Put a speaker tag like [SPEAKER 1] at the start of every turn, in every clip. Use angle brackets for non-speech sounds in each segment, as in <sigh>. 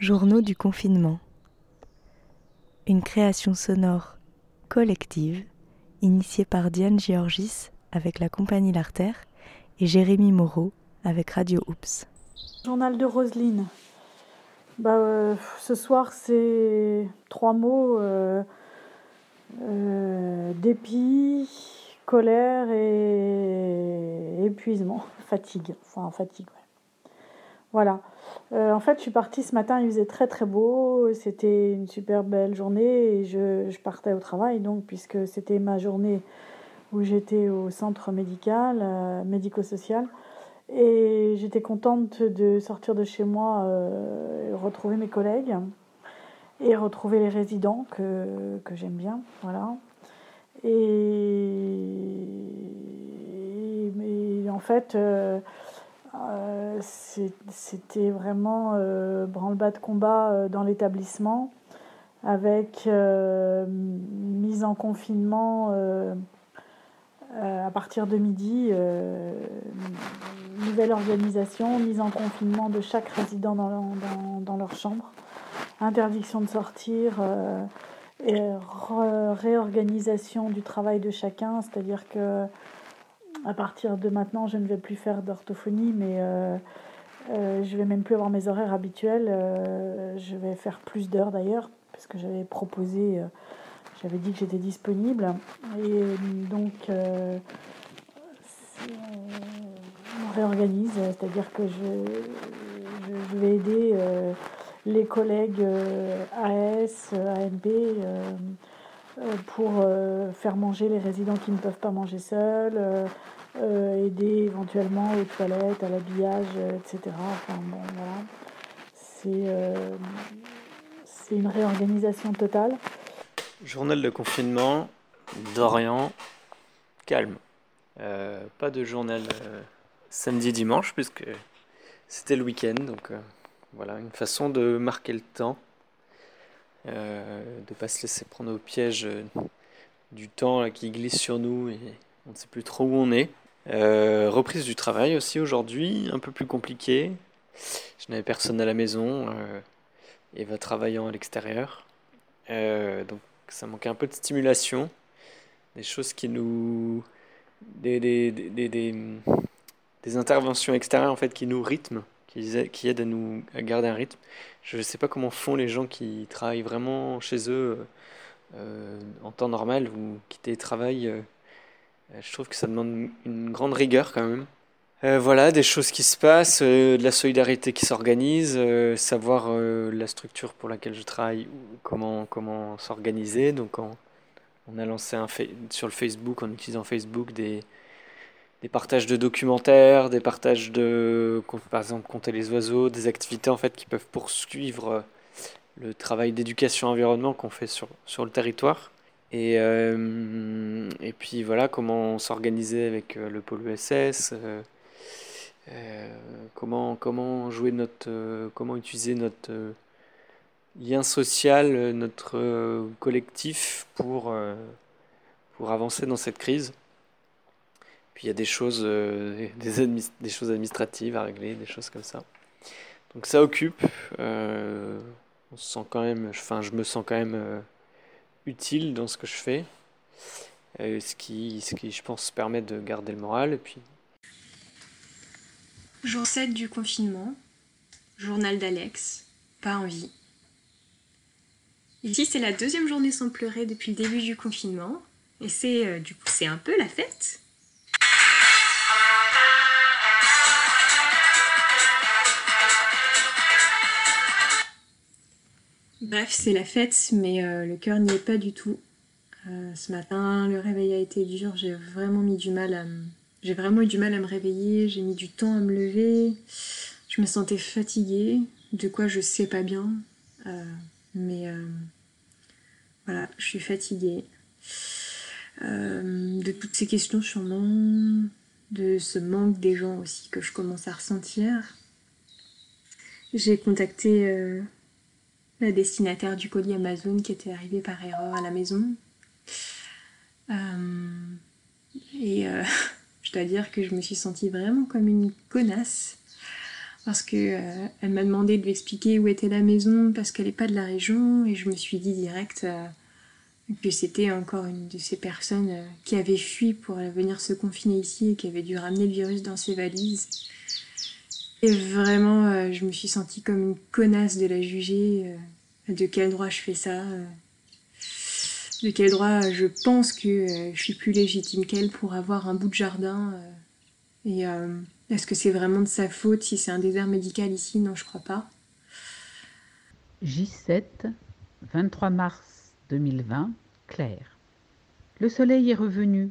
[SPEAKER 1] Journaux du confinement. Une création sonore collective initiée par Diane Georgis avec la compagnie L'Artère et Jérémy Moreau avec Radio Oops.
[SPEAKER 2] Journal de Roselyne. Bah, euh, ce soir, c'est trois mots euh, euh, dépit, colère et épuisement, <laughs> fatigue. Voilà. Euh, en fait, je suis partie ce matin, il faisait très très beau, c'était une super belle journée et je, je partais au travail, donc, puisque c'était ma journée où j'étais au centre médical, euh, médico-social. Et j'étais contente de sortir de chez moi, euh, et retrouver mes collègues et retrouver les résidents que, que j'aime bien. Voilà. Et, mais en fait, euh, c'était vraiment euh, branle-bas de combat euh, dans l'établissement avec mise en confinement à partir de midi, nouvelle organisation, mise en confinement de chaque résident dans, dans, dans leur chambre, interdiction de sortir, et réorganisation du travail de chacun, c'est-à-dire que à partir de maintenant, je ne vais plus faire d'orthophonie, mais euh, euh, je vais même plus avoir mes horaires habituels. euh, je vais faire plus d'heures d'ailleurs, parce que j'avais proposé, euh, j'avais dit que j'étais disponible. Et donc, euh, on réorganise, c'est-à-dire que je, vais aider les collègues AS, AMP. Euh, pour euh, faire manger les résidents qui ne peuvent pas manger seuls, euh, aider éventuellement aux toilettes, à l'habillage, etc. Enfin bon, voilà. C'est c'est une réorganisation totale.
[SPEAKER 3] Journal de confinement, Dorian, calme. Pas de journal euh, samedi-dimanche, puisque c'était le week-end. Donc voilà, une façon de marquer le temps, euh, de pas se laisser prendre au piège euh, du temps qui glisse sur nous et on ne sait plus trop où on est. Euh, reprise du travail aussi aujourd'hui, un peu plus compliqué. Je n'avais personne à la maison, euh, Eva travaillant à l'extérieur. Donc ça manquait un peu de stimulation, des choses qui nous, des, des, des, des- des interventions extérieures en fait qui nous rythment, qui, qui aident à nous à garder un rythme. Je ne sais pas comment font les gens qui travaillent vraiment chez eux euh, en temps normal ou qui télétravaillent. euh, je trouve que ça demande une grande rigueur quand même. Euh, voilà, des choses qui se passent, de la solidarité qui s'organise, savoir la structure pour laquelle je travaille, comment, comment s'organiser. Donc, on, a lancé un sur le Facebook, en utilisant Facebook, des, des partages de documentaires, des partages de, par exemple, compter les oiseaux, des activités en fait qui peuvent poursuivre euh, le travail d'éducation environnement qu'on fait sur, le territoire. Et, euh, et puis voilà, comment s'organiser avec euh, le pôle ESS. euh, euh, comment, jouer notre, comment utiliser notre lien social, notre collectif pour, pour avancer dans cette crise. Puis il y a des choses, euh, des, choses administratives à régler, des choses comme ça. Donc ça occupe. euh, on se sent quand même, enfin, je me sens quand même euh, utile dans ce que je fais. Ce qui, ce qui, je pense, permet de garder le moral. Et puis
[SPEAKER 4] Jour 7 du confinement, journal d'Alex, pas envie. Ici, c'est la deuxième journée sans pleurer depuis le début du confinement. Et c'est du coup, c'est un peu la fête. Bref, c'est la fête, mais euh, le cœur n'y est pas du tout. Euh, ce matin, le réveil a été dur, j'ai vraiment mis du mal à. J'ai vraiment eu du mal à me réveiller, j'ai mis du temps à me lever. Je me sentais fatiguée, de quoi je sais pas bien. Euh, mais voilà, je suis fatiguée. De toutes ces questions sûrement, de ce manque des gens aussi que je commence à ressentir. J'ai contacté la destinataire du colis Amazon qui était arrivé par erreur à la maison. Euh, et euh, <laughs> je dois dire que je me suis sentie vraiment comme une connasse parce que euh, elle m'a demandé de lui expliquer où était la maison parce qu'elle n'est pas de la région et je me suis dit direct que c'était encore une de ces personnes qui avait fui pour venir se confiner ici et qui avait dû ramener le virus dans ses valises. Et vraiment, je me suis sentie comme une connasse de la juger. de quel droit je fais ça De quel droit je pense que je suis plus légitime qu'elle pour avoir un bout de jardin Et est-ce que c'est vraiment de sa faute si c'est un désert médical ici? Non, je crois pas.
[SPEAKER 5] J7, 23 mars 2020, Claire. Le soleil est revenu.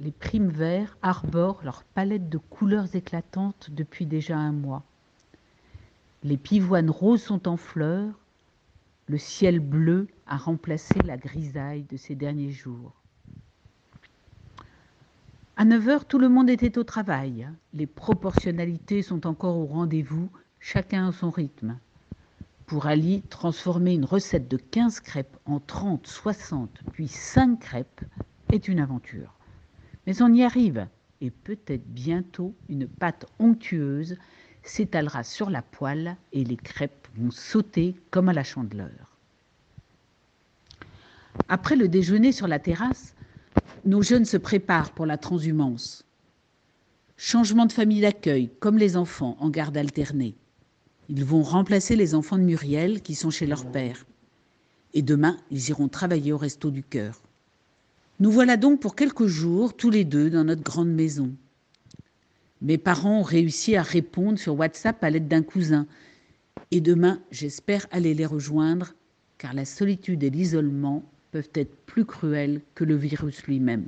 [SPEAKER 5] Les primes verts arborent leur palette de couleurs éclatantes depuis déjà un mois. Les pivoines roses sont en fleurs. Le ciel bleu a remplacé la grisaille de ces derniers jours. À 9 heures, tout le monde était au travail. Les proportionnalités sont encore au rendez-vous, chacun à son rythme. Pour Ali, transformer une recette de 15 crêpes en 30, 60, puis 5 crêpes est une aventure. Mais on y arrive, et peut-être bientôt une pâte onctueuse s'étalera sur la poêle et les crêpes vont sauter comme à la chandeleur. Après le déjeuner sur la terrasse, nos jeunes se préparent pour la transhumance. Changement de famille d'accueil, comme les enfants en garde alternée. Ils vont remplacer les enfants de Muriel qui sont chez leur père. Et demain, ils iront travailler au resto du cœur. Nous voilà donc pour quelques jours tous les deux dans notre grande maison. Mes parents ont réussi à répondre sur WhatsApp à l'aide d'un cousin. Et demain, j'espère aller les rejoindre, car la solitude et l'isolement peuvent être plus cruels que le virus lui-même.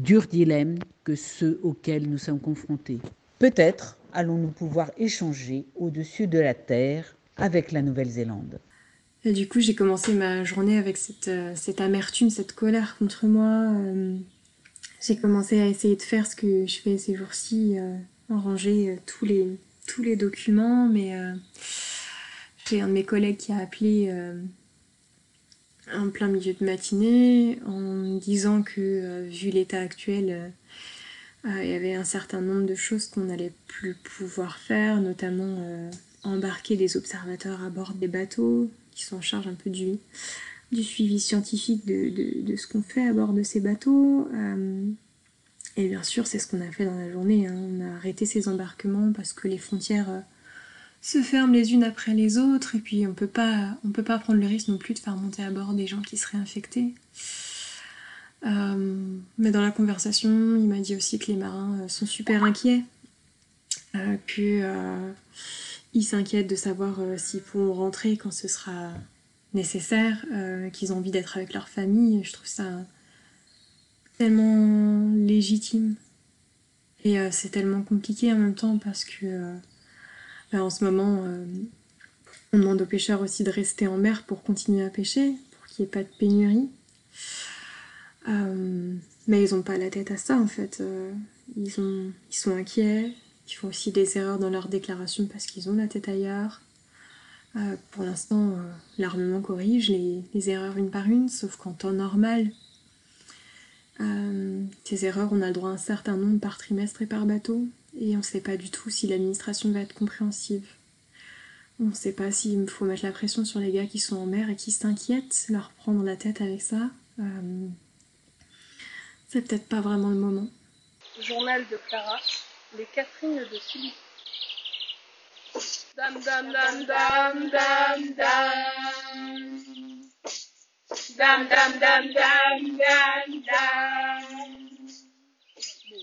[SPEAKER 5] Dur dilemme que ceux auxquels nous sommes confrontés. Peut-être allons-nous pouvoir échanger au-dessus de la Terre avec la Nouvelle-Zélande.
[SPEAKER 4] Du coup, j'ai commencé ma journée avec cette, euh, cette amertume, cette colère contre moi. Euh, j'ai commencé à essayer de faire ce que je fais ces jours-ci, euh, ranger tous, les, tous les documents, mais j'ai un de mes collègues qui a appelé en plein milieu de matinée en disant que vu l'état actuel, il y avait un certain nombre de choses qu'on n'allait plus pouvoir faire, notamment embarquer des observateurs à bord des bateaux qui sont en charge un peu du, du suivi scientifique de, ce qu'on fait à bord de ces bateaux. et bien sûr, c'est ce qu'on a fait dans la journée. Hein. On a arrêté ces embarquements parce que les frontières se ferment les unes après les autres et puis on peut pas on peut pas prendre le risque non plus de faire monter à bord des gens qui seraient infectés. Euh, mais dans la conversation, il m'a dit aussi que les marins euh, sont super inquiets, euh, qu'ils s'inquiètent de savoir s'ils pourront rentrer quand ce sera nécessaire, qu'ils ont envie d'être avec leur famille. Je trouve ça tellement légitime. Et c'est tellement compliqué en même temps parce que en ce moment, euh, on demande aux pêcheurs aussi de rester en mer pour continuer à pêcher, pour qu'il n'y ait pas de pénurie. Euh, mais ils n'ont pas la tête à ça en fait. Euh, ils, ils sont inquiets, ils font aussi des erreurs dans leur déclaration parce qu'ils ont la tête ailleurs. pour l'instant, l'armement corrige les, erreurs une par une, sauf qu'en temps normal, ces erreurs, on a le droit à un certain nombre par trimestre et par bateau et on ne sait pas du tout si l'administration va être compréhensive. On ne sait pas s'il faut mettre la pression sur les gars qui sont en mer et qui s'inquiètent, leur prendre la tête avec ça. Euh, c'est peut-être pas vraiment le moment.
[SPEAKER 6] Journal de Clara, les Catherine de Philippe. Dam dam dam dam dam dam. Dam dam dam dam dam dam.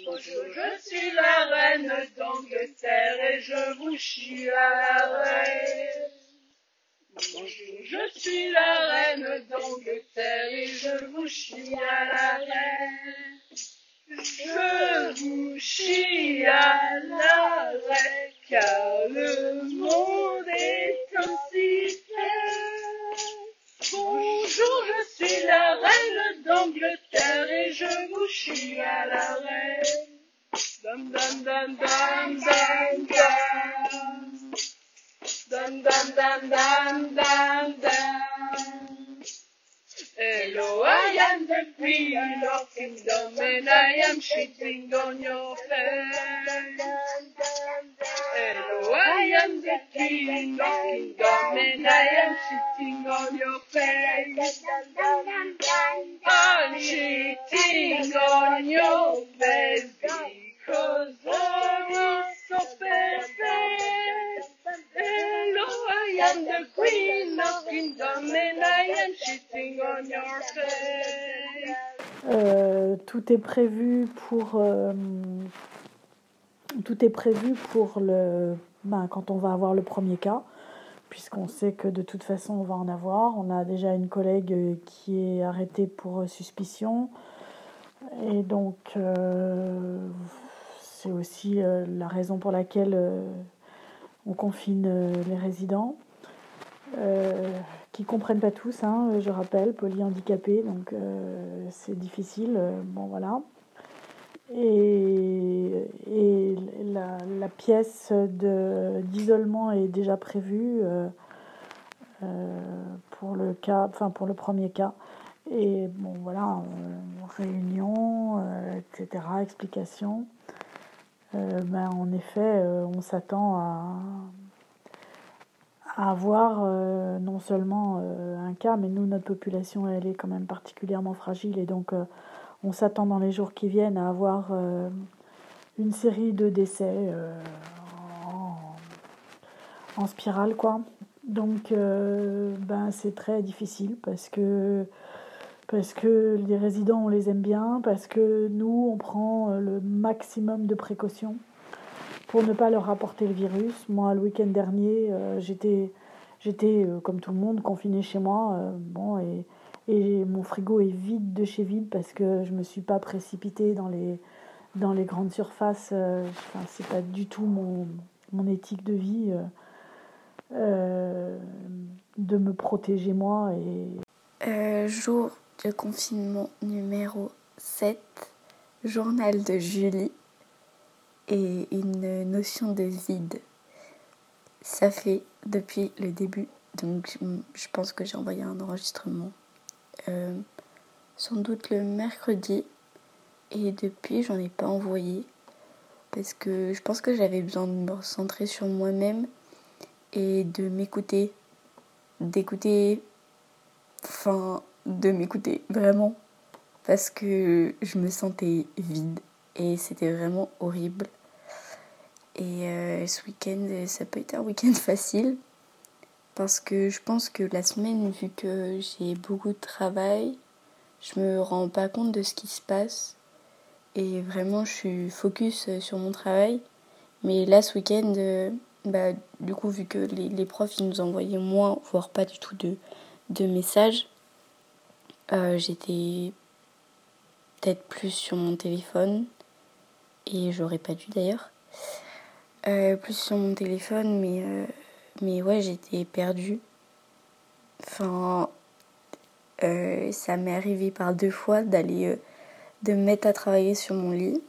[SPEAKER 6] Bonjour, je suis la reine d'Angleterre et je vous chie à la reine. Bonjour, je suis la reine d'Angleterre et je vous chie à la reine. Je vous chie à la reine car le monde est ainsi fait. Bonjour, je suis la reine d'Angleterre et je vous chie à la reine. Dum dum dum dum dum dum. Dum dum dum dum dum dum. Hello, I am the queen of kingdom and I am shitting on your face. Hello, I am the king of kingdom and I am sitting on your face. I'm sitting on your face because love is so perfect. Hello, I am the queen of kingdom and I
[SPEAKER 2] Euh, tout est prévu pour euh, tout est prévu pour le ben, quand on va avoir le premier cas puisqu'on sait que de toute façon on va en avoir. On a déjà une collègue qui est arrêtée pour suspicion. Et donc euh, c'est aussi la raison pour laquelle on confine les résidents. Euh, qui comprennent pas tous, hein, je rappelle, polyhandicapés, donc euh, c'est difficile. euh, bon voilà. Et, et la, la pièce d'isolement est déjà prévue euh, pour le cas, enfin pour le premier cas. Et bon voilà, réunion, etc., explication. Ben, en effet, on s'attend à, avoir euh, non seulement euh, un cas, mais nous, notre population, elle est quand même particulièrement fragile et donc euh, on s'attend dans les jours qui viennent à avoir une série de décès en, spirale, quoi. Donc, ben, c'est très difficile parce que, parce que les résidents, on les aime bien, parce que nous, on prend le maximum de précautions pour ne pas leur rapporter le virus. Moi, le week-end dernier, euh, j'étais, j'étais euh, comme tout le monde, confinée chez moi. euh, bon, et, et mon frigo est vide de chez vide parce que je me suis pas précipitée dans les, dans les grandes surfaces. enfin, c'est pas du tout mon, mon éthique de vie de me protéger moi. Et
[SPEAKER 1] jour de confinement numéro 7, journal de Julie et une notion de vide. Ça fait depuis le début, donc je- pense que j'ai envoyé un enregistrement euh, sans doute le mercredi et depuis j'en ai pas envoyé parce que je pense que j'avais besoin de me recentrer sur moi-même et de m'écouter, d'écouter enfin de m'écouter vraiment parce que je me sentais vide et c'était vraiment horrible et euh, ce week-end ça peut être un week-end <laughs> facile. Parce que je pense que la semaine vu que j'ai beaucoup de travail je me rends pas compte de ce qui se passe. Et vraiment je suis focus sur mon travail. Mais là ce week-end euh, bah, du coup vu que les, profs ils nous envoyaient moins voire pas du tout de, de messages euh, j'étais peut-être plus sur mon téléphone. Et j'aurais pas dû d'ailleurs Euh, plus sur mon téléphone mais euh, mais ouais j'étais perdue. Enfin euh, ça m'est arrivé par deux fois d'aller euh, de me mettre à travailler sur mon lit.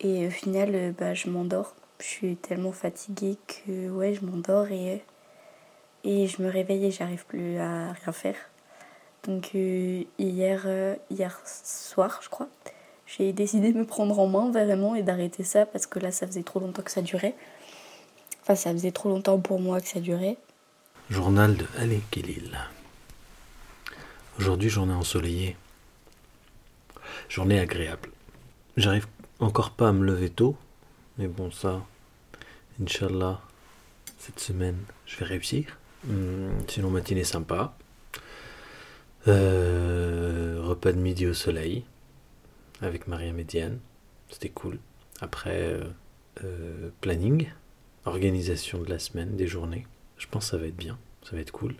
[SPEAKER 1] Et au final bah je m'endors. Je suis tellement fatiguée que ouais je m'endors et et je me réveille et j'arrive plus à rien faire. Donc hier, hier soir, je crois, j'ai décidé de me prendre en main vraiment et d'arrêter ça parce que là, ça faisait trop longtemps que ça durait. Enfin, ça faisait trop longtemps pour moi que ça durait.
[SPEAKER 7] Journal de Ale Kelil. Aujourd'hui, journée ensoleillée. Journée agréable. J'arrive encore pas à me lever tôt, mais bon, ça, Inch'Allah, cette semaine, je vais réussir. Hum, sinon, matinée sympa. Euh, repas de midi au soleil avec Maria Médiane. C'était cool. Après, euh, euh, planning, organisation de la semaine, des journées. Je pense que ça va être bien, ça va être cool.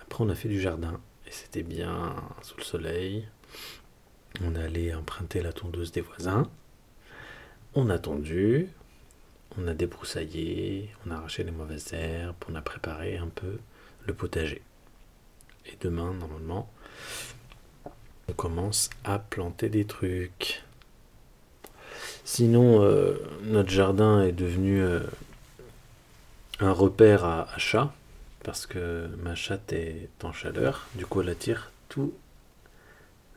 [SPEAKER 7] Après, on a fait du jardin et c'était bien sous le soleil. On allé emprunter la tondeuse des voisins. On a tondu, on a débroussaillé, on a arraché les mauvaises herbes, on a préparé un peu le potager. Et demain, normalement, on commence à planter des trucs. Sinon, euh, notre jardin est devenu euh, un repère à, à, chats, parce que ma chatte est en chaleur, du coup elle attire tous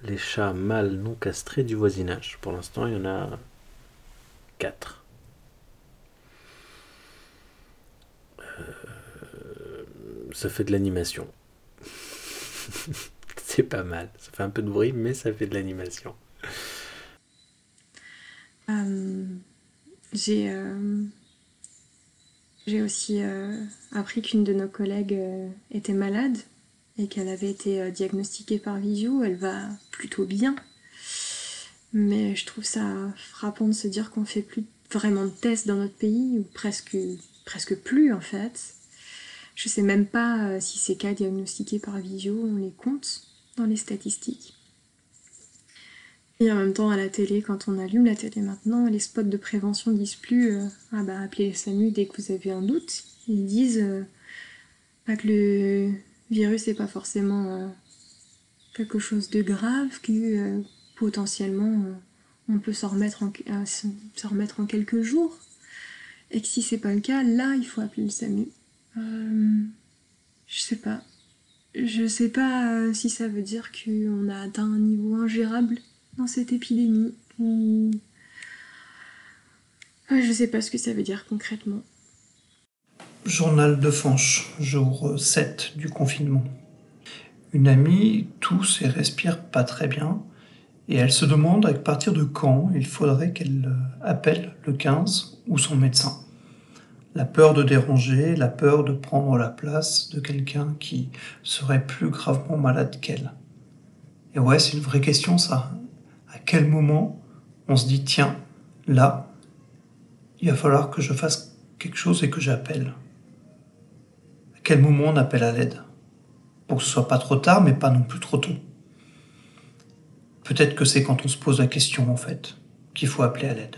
[SPEAKER 7] les chats mâles non castrés du voisinage. Pour l'instant, il y en a quatre. Euh, ça fait de l'animation. <laughs> <laughs> c'est pas mal. Ça fait un peu de bruit, mais ça fait de l'animation.
[SPEAKER 4] Euh, j'ai euh, j'ai aussi euh, appris qu'une de nos collègues était malade et qu'elle avait été diagnostiquée par visio. Elle va plutôt bien. Mais je trouve ça frappant de se dire qu'on fait plus vraiment de tests dans notre pays, ou presque, presque plus en fait. Je sais même pas si ces cas diagnostiqués par visio, on les compte dans les statistiques. Et en même temps, à la télé, quand on allume la télé maintenant, les spots de prévention disent plus euh, Ah bah appelez le SAMU dès que vous avez un doute. Ils disent euh, que le virus n'est pas forcément euh, quelque chose de grave, que potentiellement on peut s'en remettre, en, remettre en quelques jours. Et que si c'est pas le cas, là il faut appeler le SAMU. je sais pas. Je sais pas si ça veut dire qu'on a atteint un niveau ingérable dans cette épidémie. Je sais pas ce que ça veut dire concrètement.
[SPEAKER 8] Journal de Fanche, jour 7 du confinement. Une amie tousse et respire pas très bien, et elle se demande à partir de quand il faudrait qu'elle appelle le 15 ou son médecin. La peur de déranger, la peur de prendre la place de quelqu'un qui serait plus gravement malade qu'elle. Et ouais, c'est une vraie question ça à quel moment on se dit tiens, là, il va falloir que je fasse quelque chose et que j'appelle. À quel moment on appelle à l'aide? Pour que ce soit pas trop tard, mais pas non plus trop tôt. Peut-être que c'est quand on se pose la question, en fait, qu'il faut appeler à l'aide.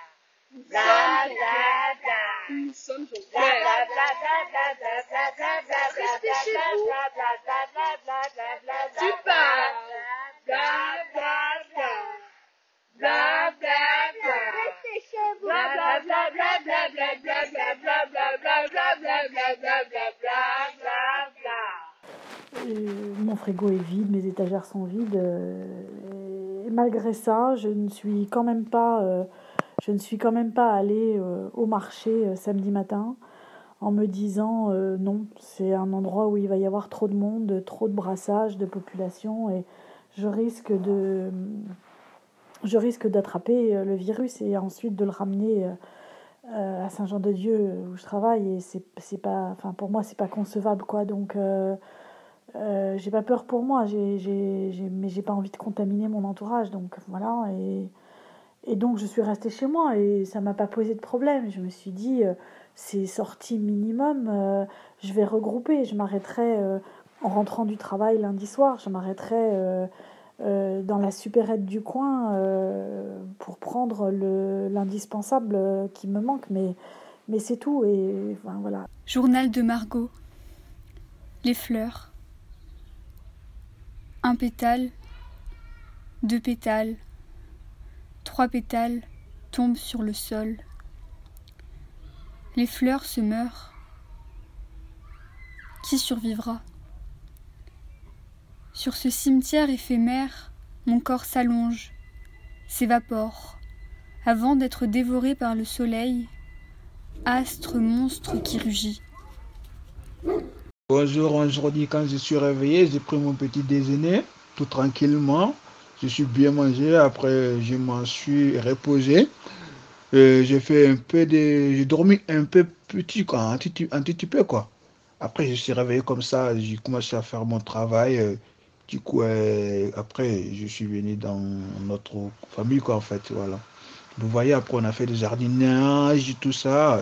[SPEAKER 6] Nous sommes. Restez chez vous. Tu. Bla bla bla. Bla bla bla. Restez chez vous. Bla bla bla bla bla bla bla bla bla bla bla bla bla bla bla bla bla bla.
[SPEAKER 2] Mon frigo est vide, mes étagères sont vides. Et malgré ça, je ne suis quand même pas, je ne suis quand même pas allée au marché samedi matin en me disant non, c'est un endroit où il va y avoir trop de monde, trop de brassage de population et je risque de je risque d'attraper le virus et ensuite de le ramener à Saint-Jean-de-Dieu où je travaille et c'est c'est pas enfin pour moi c'est pas concevable quoi. Donc euh, euh, j'ai pas peur pour moi j'ai j'ai j'ai mais j'ai pas envie de contaminer mon entourage donc voilà et et donc je suis restée chez moi et ça m'a pas posé de problème je me suis dit c'est sorti minimum je vais regrouper je m'arrêterai en rentrant du travail lundi soir je m'arrêterai dans la supérette du coin pour prendre le l'indispensable qui me manque mais mais c'est tout et voilà
[SPEAKER 9] Journal de Margot. Les fleurs. Un pétale, deux pétales, trois pétales tombent sur le sol. Les fleurs se meurent. Qui survivra? Sur ce cimetière éphémère, mon corps s'allonge, s'évapore, avant d'être dévoré par le soleil, astre monstre qui rugit.
[SPEAKER 10] Bonjour, aujourd'hui quand je suis réveillé, j'ai pris mon petit déjeuner tout tranquillement. Je suis bien mangé, après je m'en suis reposé. J'ai fait un peu de... J'ai dormi un peu petit, quoi, peu, quoi. Après, je suis réveillé comme ça, j'ai commencé à faire mon travail. Du coup, euh, après, je suis venu dans notre famille, quoi, en fait, voilà. Vous voyez, après, on a fait du jardinage, tout ça.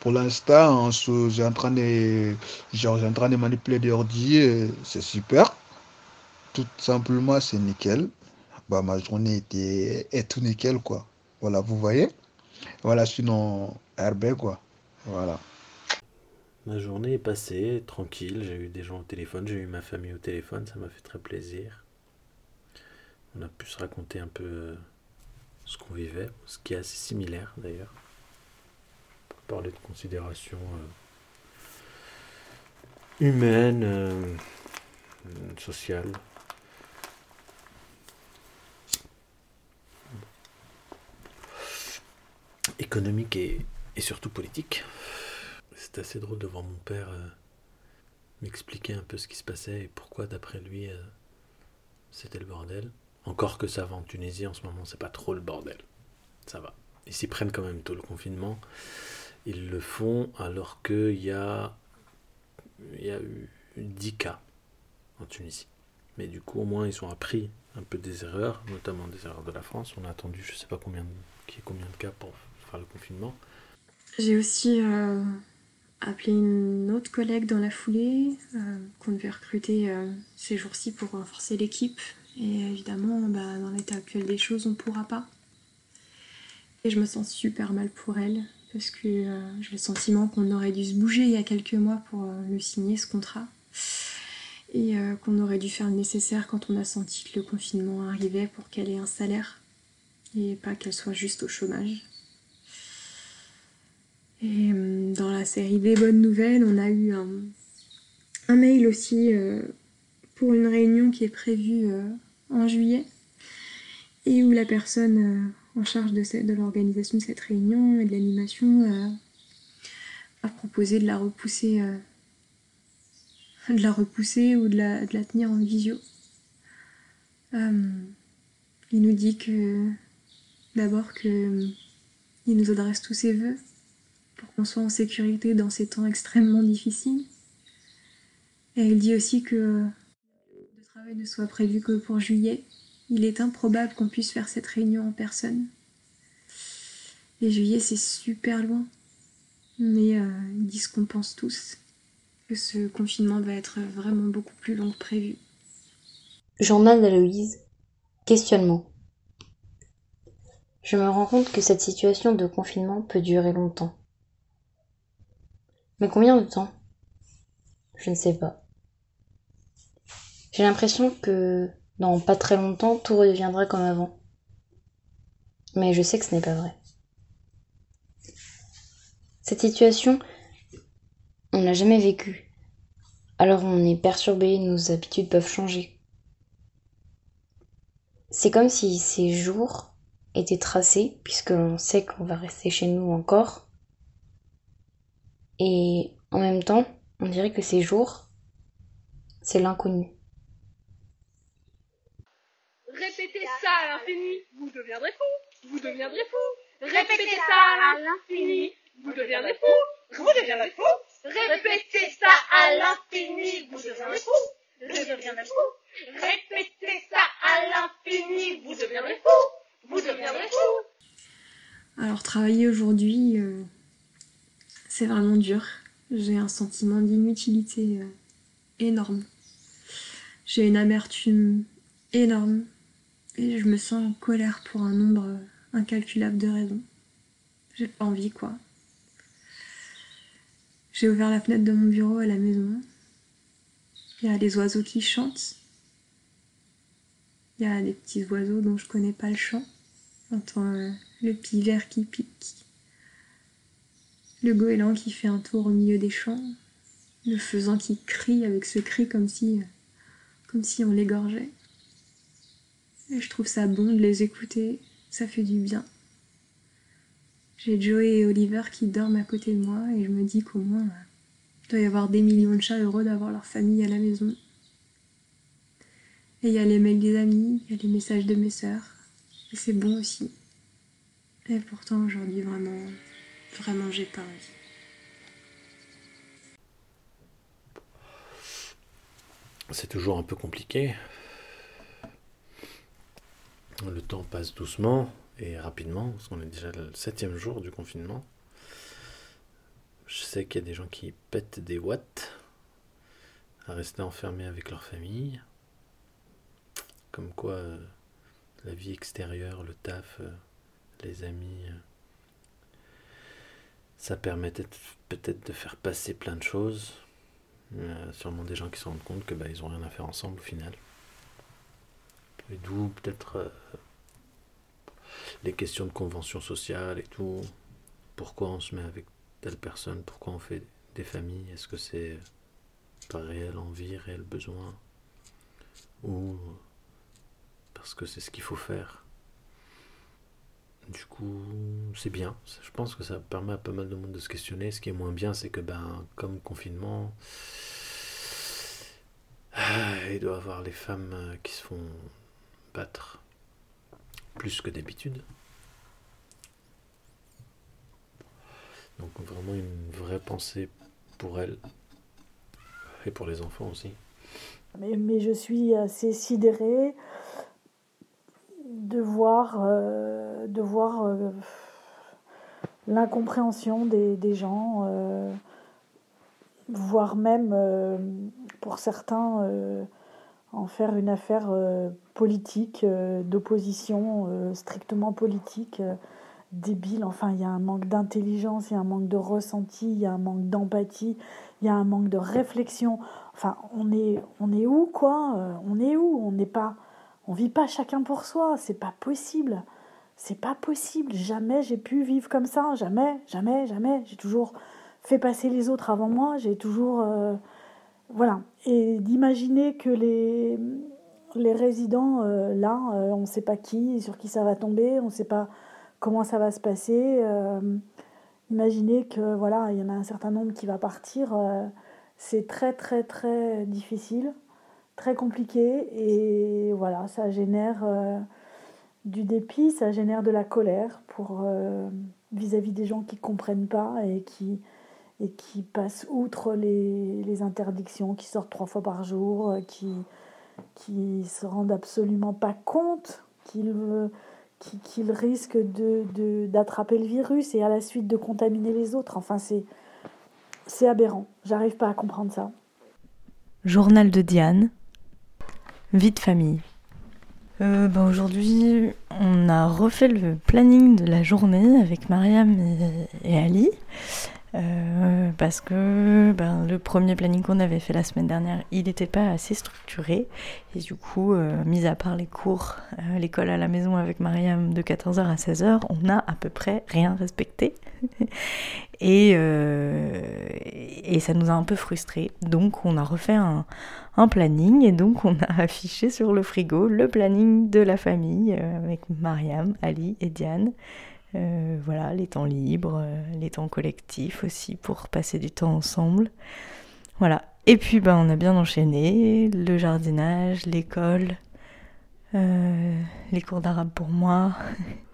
[SPEAKER 10] Pour l'instant, j'ai en train de, genre, en train de manipuler des ordi, euh, c'est super. Tout simplement, c'est nickel. Bah, ma journée était est tout nickel, quoi. Voilà, vous voyez. Voilà, sinon, RB, quoi. Voilà.
[SPEAKER 7] Ma journée est passée tranquille, j'ai eu des gens au téléphone, j'ai eu ma famille au téléphone, ça m'a fait très plaisir. On a pu se raconter un peu euh, ce qu'on vivait, ce qui est assez similaire d'ailleurs. Pour parler de considérations euh, humaines, euh, sociales. Économiques et, surtout politiques. C'est assez drôle de voir mon père euh, m'expliquer un peu ce qui se passait et pourquoi, d'après lui, euh, c'était le bordel. Encore que ça va en Tunisie en ce moment, c'est pas trop le bordel. Ça va. Ils s'y prennent quand même tôt le confinement. Ils le font alors qu'il y a, y a eu 10 cas en Tunisie. Mais du coup, au moins, ils ont appris un peu des erreurs, notamment des erreurs de la France. On a attendu, je sais pas combien, qui combien de cas pour le confinement.
[SPEAKER 4] J'ai aussi euh, appelé une autre collègue dans la foulée euh, qu'on devait recruter euh, ces jours-ci pour renforcer l'équipe. Et évidemment, bah, dans l'état actuel des choses, on ne pourra pas. Et je me sens super mal pour elle parce que j'ai le sentiment qu'on aurait dû se bouger il y a quelques mois pour le signer ce contrat et qu'on aurait dû faire le nécessaire quand on a senti que le confinement arrivait pour qu'elle ait un salaire et pas qu'elle soit juste au chômage. Et euh, dans la série des bonnes nouvelles, on a eu un, mail aussi euh, pour une réunion qui est prévue euh, en juillet et où la personne en charge de, l'organisation de cette réunion et de l'animation a proposé de la repousser de la repousser ou de la, de la tenir en visio. il nous dit que d'abord que il nous adresse tous ses voeux pour qu'on soit en sécurité dans ces temps extrêmement difficiles. Et il dit aussi que le travail ne soit prévu que pour juillet. Il est improbable qu'on puisse faire cette réunion en personne. Et juillet, c'est super loin. Mais euh, ils disent qu'on pense tous que ce confinement va être vraiment beaucoup plus long que prévu.
[SPEAKER 11] Journal d'Aloïse. Questionnement. Je me rends compte que cette situation de confinement peut durer longtemps. Mais combien de temps? Je ne sais pas. J'ai l'impression que dans pas très longtemps, tout redeviendra comme avant. Mais je sais que ce n'est pas vrai. Cette situation, on n'a jamais vécu. Alors on est perturbé, nos habitudes peuvent changer. C'est comme si ces jours étaient tracés, puisque l'on sait qu'on va rester chez nous encore, et en même temps, on dirait que ces jours, c'est l'inconnu.
[SPEAKER 6] Répétez ça à l'infini, vous deviendrez fou, vous deviendrez fou. Répétez ça à l'infini, vous deviendrez fou, vous deviendrez fou. Répétez ça à l'infini, vous deviendrez fou, vous deviendrez fou. Répétez ça à l'infini, vous deviendrez fou, vous deviendrez fou.
[SPEAKER 4] Alors travailler aujourd'hui, euh, c'est vraiment dur. J'ai un sentiment d'inutilité euh, énorme. J'ai une amertume énorme et je me sens en colère pour un nombre incalculable de raisons. J'ai pas envie quoi. J'ai ouvert la fenêtre de mon bureau à la maison. Il y a les oiseaux qui chantent. Il y a des petits oiseaux dont je connais pas le chant. J'entends euh, le pivert qui pique le goéland qui fait un tour au milieu des champs, le faisan qui crie avec ce cri comme si, comme si on l'égorgeait. Et je trouve ça bon de les écouter, ça fait du bien. J'ai Joey et Oliver qui dorment à côté de moi et je me dis qu'au moins il doit y avoir des millions de chats heureux d'avoir leur famille à la maison. Et il y a les mails des amis, il y a les messages de mes sœurs. Et c'est bon aussi. Et pourtant aujourd'hui vraiment, Vraiment, j'ai pas envie.
[SPEAKER 7] C'est toujours un peu compliqué. Le temps passe doucement et rapidement, parce qu'on est déjà le septième jour du confinement. Je sais qu'il y a des gens qui pètent des watts à rester enfermés avec leur famille. Comme quoi, euh, la vie extérieure, le taf, euh, les amis, euh, Ça permet peut-être de faire passer plein de choses. A sûrement des gens qui se rendent compte que bah, ils ont rien à faire ensemble au final. Et d'où peut-être euh, les questions de convention sociale et tout. Pourquoi on se met avec telle personne? Pourquoi on fait des familles? Est-ce que c'est par réelle envie, réel besoin? Ou parce que c'est ce qu'il faut faire? Du coup, c'est bien. Je pense que ça permet à pas mal de monde de se questionner. Ce qui est moins bien, c'est que, ben, comme confinement, ah, il doit y avoir les femmes euh, qui se font battre plus que d'habitude. Donc vraiment une vraie pensée pour elles et pour les enfants aussi.
[SPEAKER 2] Mais, mais je suis assez sidérée de voir, euh, euh, l'incompréhension des, des gens, euh, voire même pour certains en faire une affaire politique, d'opposition strictement politique, débile. Enfin, il y a un manque d'intelligence, il y a un manque de ressenti, il y a un manque d'empathie, il y a un manque de réflexion. Enfin, on est, on est où, quoi? On est où? On n'est pas on vit pas chacun pour soi, c'est pas possible. C'est pas possible. Jamais j'ai pu vivre comme ça. Jamais, jamais, jamais. J'ai toujours fait passer les autres avant moi. J'ai toujours. Euh, voilà. Et d'imaginer que les, résidents, euh, là, euh, on ne sait pas qui, sur qui ça va tomber, on ne sait pas comment ça va se passer. imaginez que, voilà, il y en a un certain nombre qui va partir. c'est très, très, très difficile très compliqué et voilà, ça génère euh, du dépit, ça génère de la colère pour euh, vis-à-vis des gens qui ne comprennent pas et qui, et qui passent outre les, interdictions, qui sortent trois fois par jour, euh, qui qui se rendent absolument pas compte qu'ils risquent de, d'attraper le virus et à la suite de contaminer les autres. Enfin, c'est aberrant. J'arrive pas à comprendre ça.
[SPEAKER 12] Journal de Diane, Vie de famille. Euh, bah, aujourd'hui, on a refait le planning de la journée avec Mariam et, Ali. Euh, parce que ben, le premier planning qu'on avait fait la semaine dernière, il n'était pas assez structuré. Et du coup, euh, mis à part les cours, l'école à la maison avec Mariam de 14h à 16h, on n'a à peu près rien respecté. <laughs> et, et ça nous a un peu frustrés. Donc on a refait un, planning et donc on a <laughs> affiché sur le frigo le planning de la famille euh, avec Mariam, Ali et Diane. Euh, voilà, les temps libres, euh, les temps collectifs aussi pour passer du temps ensemble. Voilà. Et puis ben, on a bien enchaîné le jardinage, l'école, les cours d'arabe pour moi,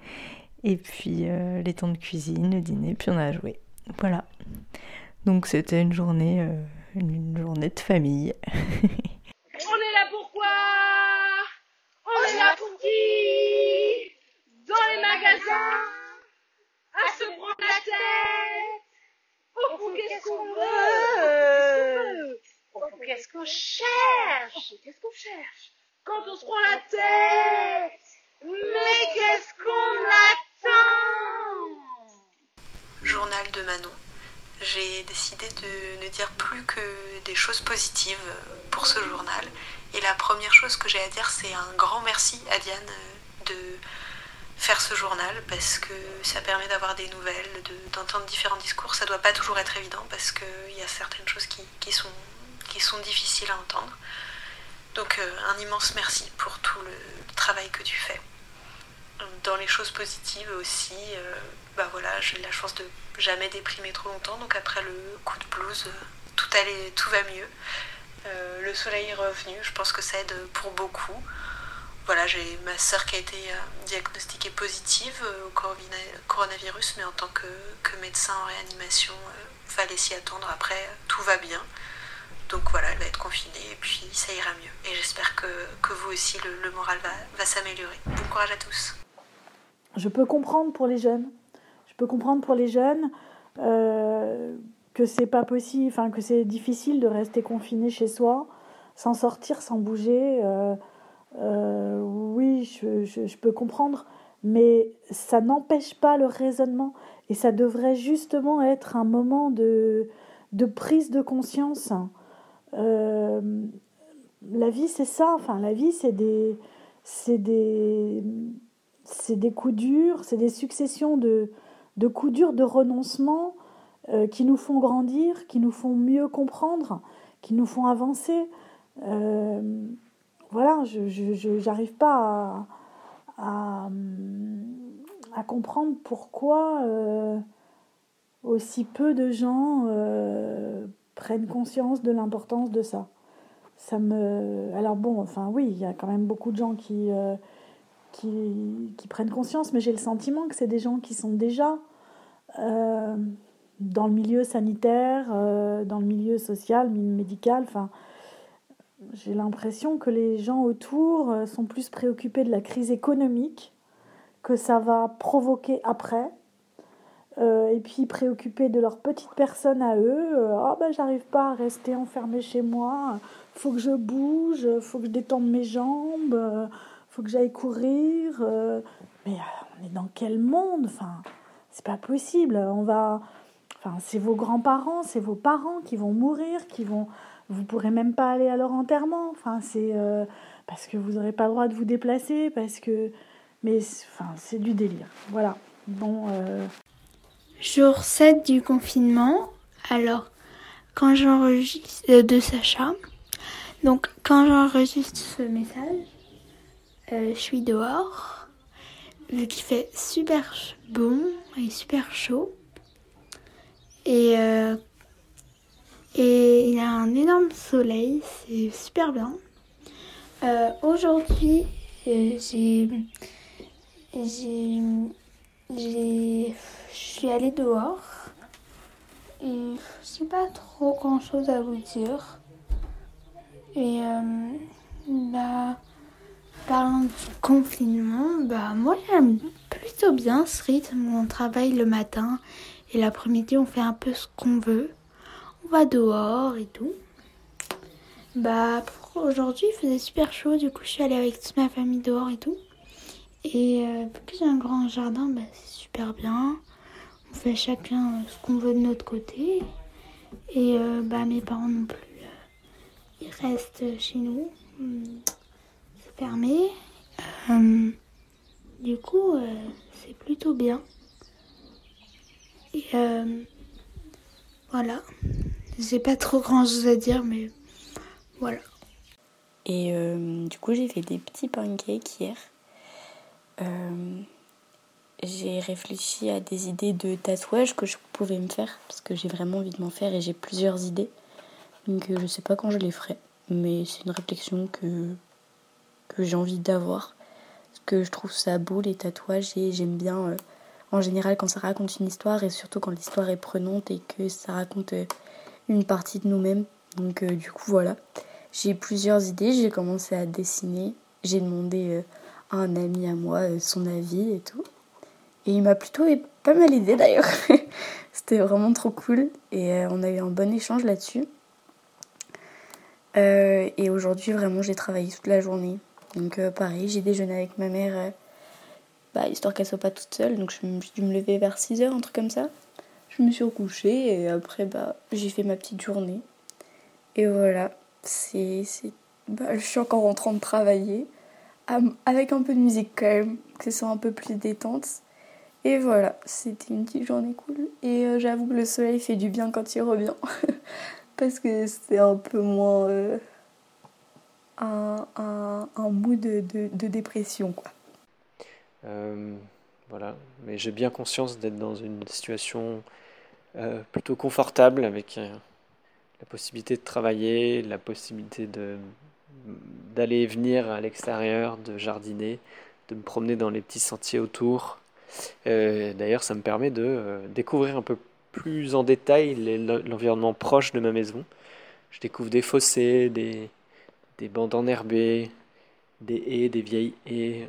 [SPEAKER 12] <laughs> et puis les temps de cuisine, le dîner, puis on a joué. Voilà. Donc c'était une journée une journée de famille. <laughs>
[SPEAKER 6] On est là pourquoi On est là pour qui? Dans les magasins? À se prendre la tête? Au fond, qu'est-ce qu'on veut? Au qu'est-ce qu'on cherche? Qu'est-ce qu'on cherche? Quand on se prend la tête? Mais qu'est-ce qu'on attend?
[SPEAKER 13] Journal de Manon j'ai décidé de ne dire plus que des choses positives pour ce journal. Et la première chose que j'ai à dire, c'est un grand merci à Diane de faire ce journal parce que ça permet d'avoir des nouvelles, d'entendre différents discours. Ça ne doit pas toujours être évident parce qu'il y a certaines choses qui, sont, qui sont difficiles à entendre. Donc euh, un immense merci pour tout le travail que tu fais. Dans les choses positives aussi, euh, bah voilà, j'ai la chance de jamais déprimer trop longtemps. Donc après le coup de blues, euh, tout allait, tout va mieux. Euh, le soleil est revenu, je pense que ça aide pour beaucoup. Voilà, j'ai ma soeur qui a été euh, diagnostiquée positive au coronavirus, mais en tant que, médecin en réanimation, il fallait s'y attendre. Après, tout va bien. Donc voilà, elle va être confinée et puis ça ira mieux. Et j'espère que, vous aussi, le, moral va, va s'améliorer. Bon courage à tous.
[SPEAKER 2] Je peux comprendre pour les jeunes je peux comprendre pour les jeunes euh, que c'est pas possible, enfin que c'est difficile de rester confiné chez soi, sans sortir, sans bouger. Euh, euh, oui, je, peux comprendre, mais ça n'empêche pas le raisonnement. Et ça devrait justement être un moment de, prise de conscience. La vie, c'est ça. Enfin, la vie, c'est des, c'est des, c'est des coups durs, c'est des successions de, de coups durs, de renoncements euh, qui nous font grandir, qui nous font mieux comprendre, qui nous font avancer. Euh, voilà, je n'arrive pas à, à, comprendre pourquoi euh, aussi peu de gens prennent conscience de l'importance de ça. Ça me. Alors bon, enfin oui, il y a quand même beaucoup de gens qui, qui, prennent conscience, mais j'ai le sentiment que c'est des gens qui sont déjà dans le milieu sanitaire, euh, dans le milieu social, médical. Enfin, j'ai l'impression que les gens autour euh, sont plus préoccupés de la crise économique que ça va provoquer après. Euh, et puis préoccupés de leur petite personne à eux. Ah ben j'arrive pas à rester enfermé chez moi. Faut que je bouge, faut que je détende mes jambes, faut que j'aille courir. mais on est dans quel monde? Enfin, c'est pas possible. On va, Enfin, c'est vos grands-parents, c'est vos parents qui vont mourir, qui vont. Vous pourrez même pas aller à leur enterrement. Enfin, c'est euh, parce que vous n'aurez pas le droit de vous déplacer, parce que. Mais enfin, c'est du délire. Voilà. Bon. Euh,
[SPEAKER 9] Jour 7 du confinement. Alors, quand j'enregistre euh, de Sacha. Donc, quand j'enregistre ce message, je suis dehors. Vu qu'il fait super bon et super chaud. Et, euh, et il y a un énorme soleil, c'est super bien. Euh, aujourd'hui, euh, j'ai, je suis allée dehors je sais pas trop grand chose à vous dire. Et bah, parlant du confinement, bah moi j'aime plutôt bien ce rythme on travaille le matin et l'après-midi, on fait un peu ce qu'on veut. On va dehors et tout. Bah, pour aujourd'hui, il faisait super chaud. Du coup, je suis allée avec toute ma famille dehors et tout. Et euh, vu que j'ai un grand jardin, bah, c'est super bien. On fait chacun euh, ce qu'on veut de notre côté. Et euh, bah, mes parents non plus. ils restent chez nous. Fermé. du coup, c'est plutôt bien. Et euh, voilà. J'ai pas trop grand chose à dire, mais voilà.
[SPEAKER 1] Et euh, du coup, j'ai fait des petits pancakes hier. Euh, j'ai réfléchi à des idées de tatouages que je pouvais me faire parce que j'ai vraiment envie de m'en faire et j'ai plusieurs idées. Donc je sais pas quand je les ferai, mais c'est une réflexion que, que j'ai envie d'avoir. Parce que je trouve ça beau les tatouages et j'aime bien en général quand ça raconte une histoire et surtout quand l'histoire est prenante et que ça raconte euh, une partie de nous-mêmes. Donc euh, du coup voilà, j'ai plusieurs idées, j'ai commencé à dessiner, j'ai demandé euh, à un ami à moi son avis et tout. Et il m'a plutôt pas mal aidé d'ailleurs. <laughs> C'était vraiment trop cool et on a eu un bon échange là-dessus. et aujourd'hui vraiment j'ai travaillé toute la journée. Donc pareil, j'ai déjeuné avec ma mère bah, histoire qu'elle soit pas toute seule. Donc je me dû me lever vers 6h, un truc comme ça. Je me suis recouchée et après bah, j'ai fait ma petite journée. Et voilà, c'est, bah, je suis encore en train de travailler avec un peu de musique quand même, que ce soit un peu plus détente. Et voilà, c'était une petite journée cool. Et euh, j'avoue que le soleil fait du bien quand il revient. <laughs> Parce que c'est un peu moins euh, un, un, mood de, dépression, quoi.
[SPEAKER 3] Euh, voilà. Mais j'ai bien conscience d'être dans une situation euh, plutôt confortable avec euh, la possibilité de travailler, la possibilité d'aller et venir à l'extérieur, de jardiner, de me promener dans les petits sentiers autour. D'ailleurs, ça me permet de découvrir un peu plus en détail l'environnement proche de ma maison. Je découvre des fossés, des, des bandes enherbées, des haies, des vieilles haies,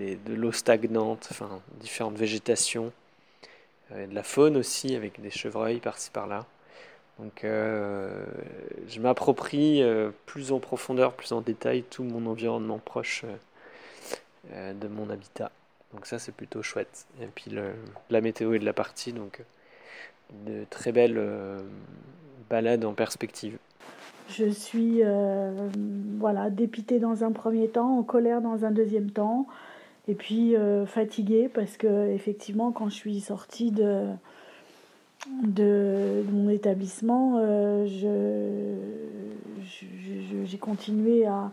[SPEAKER 3] euh, de l'eau stagnante, différentes végétations, euh, de la faune aussi avec des chevreuils par-ci par-là. Donc euh, je m'approprie plus en profondeur, plus en détail tout mon environnement proche de mon habitat. Donc ça c'est plutôt chouette. Et puis la météo est de la partie, donc de très belles balades en perspective.
[SPEAKER 2] Je suis euh, voilà, dépitée dans un premier temps, en colère dans un deuxième temps, et puis euh, fatiguée parce que effectivement quand je suis sortie de, de, mon établissement, euh, j'ai continué à,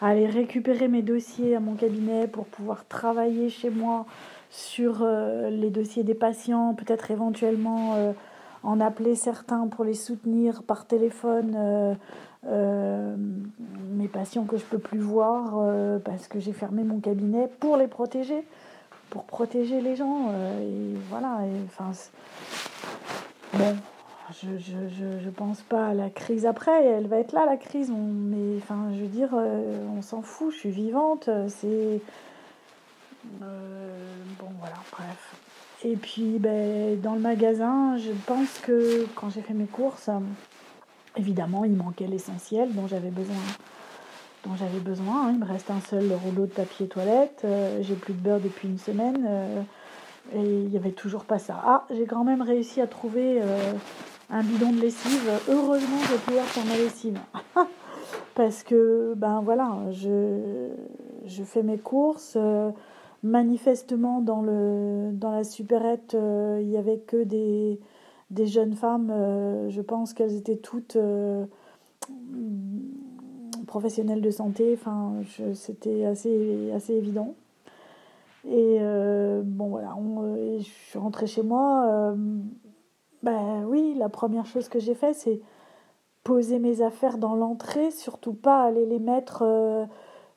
[SPEAKER 2] aller récupérer mes dossiers à mon cabinet pour pouvoir travailler chez moi sur les dossiers des patients, peut-être éventuellement en appeler certains pour les soutenir par téléphone. Euh, euh, mes patients que je peux plus voir euh, parce que j'ai fermé mon cabinet pour les protéger, pour protéger les gens. et voilà. enfin, bon, je, je, je, pense pas à la crise après. Elle va être là la crise. On, mais enfin, je veux dire, on s'en fout. Je suis vivante. C'est bon, voilà. Bref. Et puis, ben, dans le magasin, je pense que quand j'ai fait mes courses, évidemment, il manquait l'essentiel dont j'avais besoin. Dont besoin. Hein. Il me reste un seul rouleau de papier toilette. Euh, j'ai plus de beurre depuis une semaine. Euh, et il n'y avait toujours pas ça. Ah, j'ai quand même réussi à trouver euh, un bidon de lessive. Heureusement, vais pouvoir faire ma lessive. <laughs> Parce que, ben voilà, je, je fais mes courses manifestement dans, le, la supérette, euh, il n'y avait que des, des jeunes femmes. Euh, je pense qu'elles étaient toutes euh, professionnelles de santé. Enfin, c'était assez, assez évident. Et bon, voilà, je suis rentrée chez moi. ben oui, la première chose que j'ai fait, c'est poser mes affaires dans l'entrée, surtout pas aller les mettre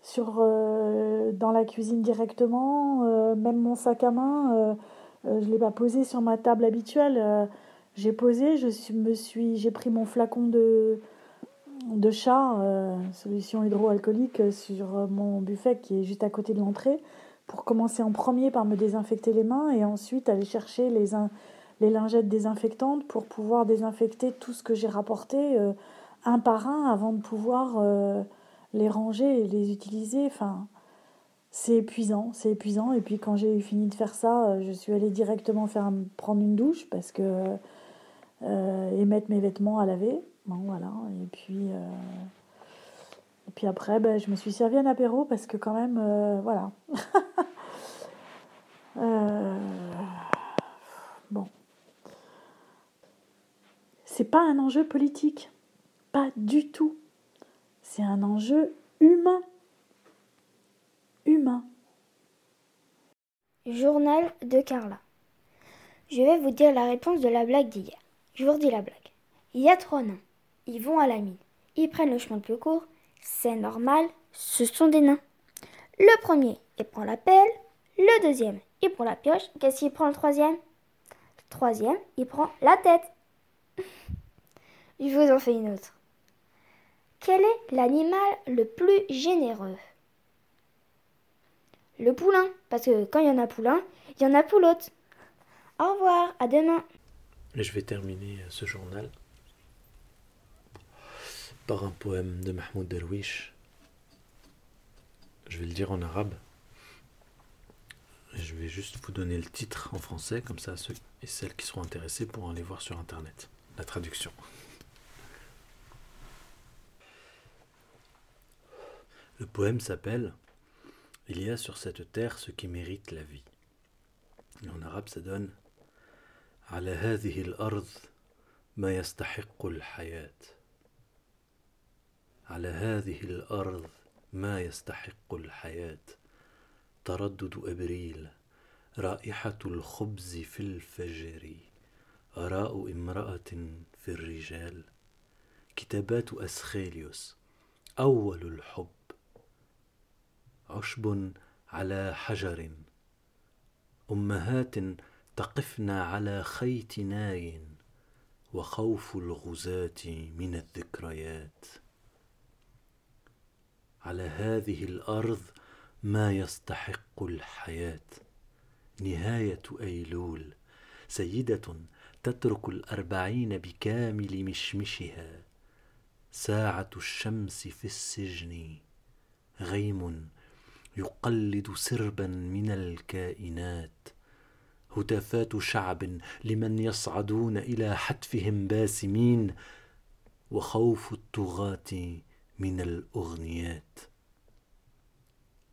[SPEAKER 2] sur, euh, dans la cuisine directement, euh, même mon sac à main, euh, je ne l'ai pas posé sur ma table habituelle. j'ai posé, je me suis, j'ai pris mon flacon de, de chat, solution hydroalcoolique, sur mon buffet qui est juste à côté de l'entrée, pour commencer en premier par me désinfecter les mains et ensuite aller chercher les, les lingettes désinfectantes pour pouvoir désinfecter tout ce que j'ai rapporté un par un avant de pouvoir les ranger et les utiliser. Enfin, c'est épuisant, c'est épuisant. Et puis quand j'ai eu fini de faire ça, euh, je suis allée directement faire prendre une douche parce que euh, et mettre mes vêtements à laver. Euh, et puis après, ben, je me suis servi un apéro parce que quand même, voilà. <laughs> bon. C'est pas un enjeu politique, pas du tout. C'est un enjeu humain. Humain.
[SPEAKER 14] Journal de Carla. Je vais vous dire la réponse de la blague d'hier. Je vous redis la blague. Il y a trois nains. Ils vont à la mine. Ils prennent le chemin le plus court. C'est normal, ce sont des nains. Le premier, il prend la pelle. Le deuxième, il prend la pioche. Qu'est-ce qu'il prend le troisième? Le troisième, il prend la tête. <laughs> Je vous en fais une autre. Quel est l'animal le plus généreux? Le poulain, parce que quand il y en a poulain, il y en a poulotte. Au revoir, à demain.
[SPEAKER 7] Je vais terminer ce journal par un poème de Mahmoud Darwish. Je vais le dire en arabe. Je vais juste vous donner le titre en français, comme ça ceux et celles qui seront intéressés pourront aller voir sur internet la traduction. Le poème s'appelle Il y a sur cette terre ce qui mérite la vie. en arabe, ça donne على هذه الأرض ما يستحق الحياة على هذه الأرض ما يستحق الحياة تردد أبريل رائحة الخبز في الفجر آراء امرأة في الرجال كتابات أسخيليوس أول الحب عشب على حجر. أمهات تقفن على خيط ناي وخوف الغزاة من الذكريات. على هذه الأرض ما يستحق الحياة. نهاية أيلول. سيدة تترك الأربعين بكامل مشمشها. ساعة الشمس في السجن. غيم يقلد سربا من الكائنات. هتافات شعب لمن يصعدون إلى حتفهم باسمين وخوف الطغاة من الأغنيات.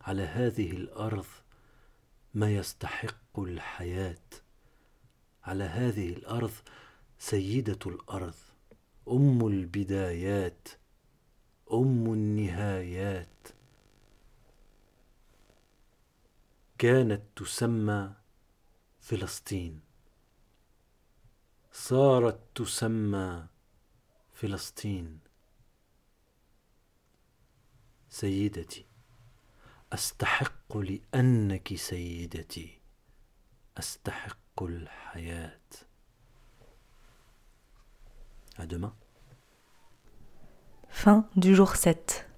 [SPEAKER 7] على هذه الأرض ما يستحق الحياة. على هذه الأرض سيدة الأرض أم البدايات أم النهايات. كانت تسمى فلسطين. صارت تسمى فلسطين. سيدتي أستحق لأنك سيدتي. أستحق الحياة.
[SPEAKER 1] Fin du jour 7.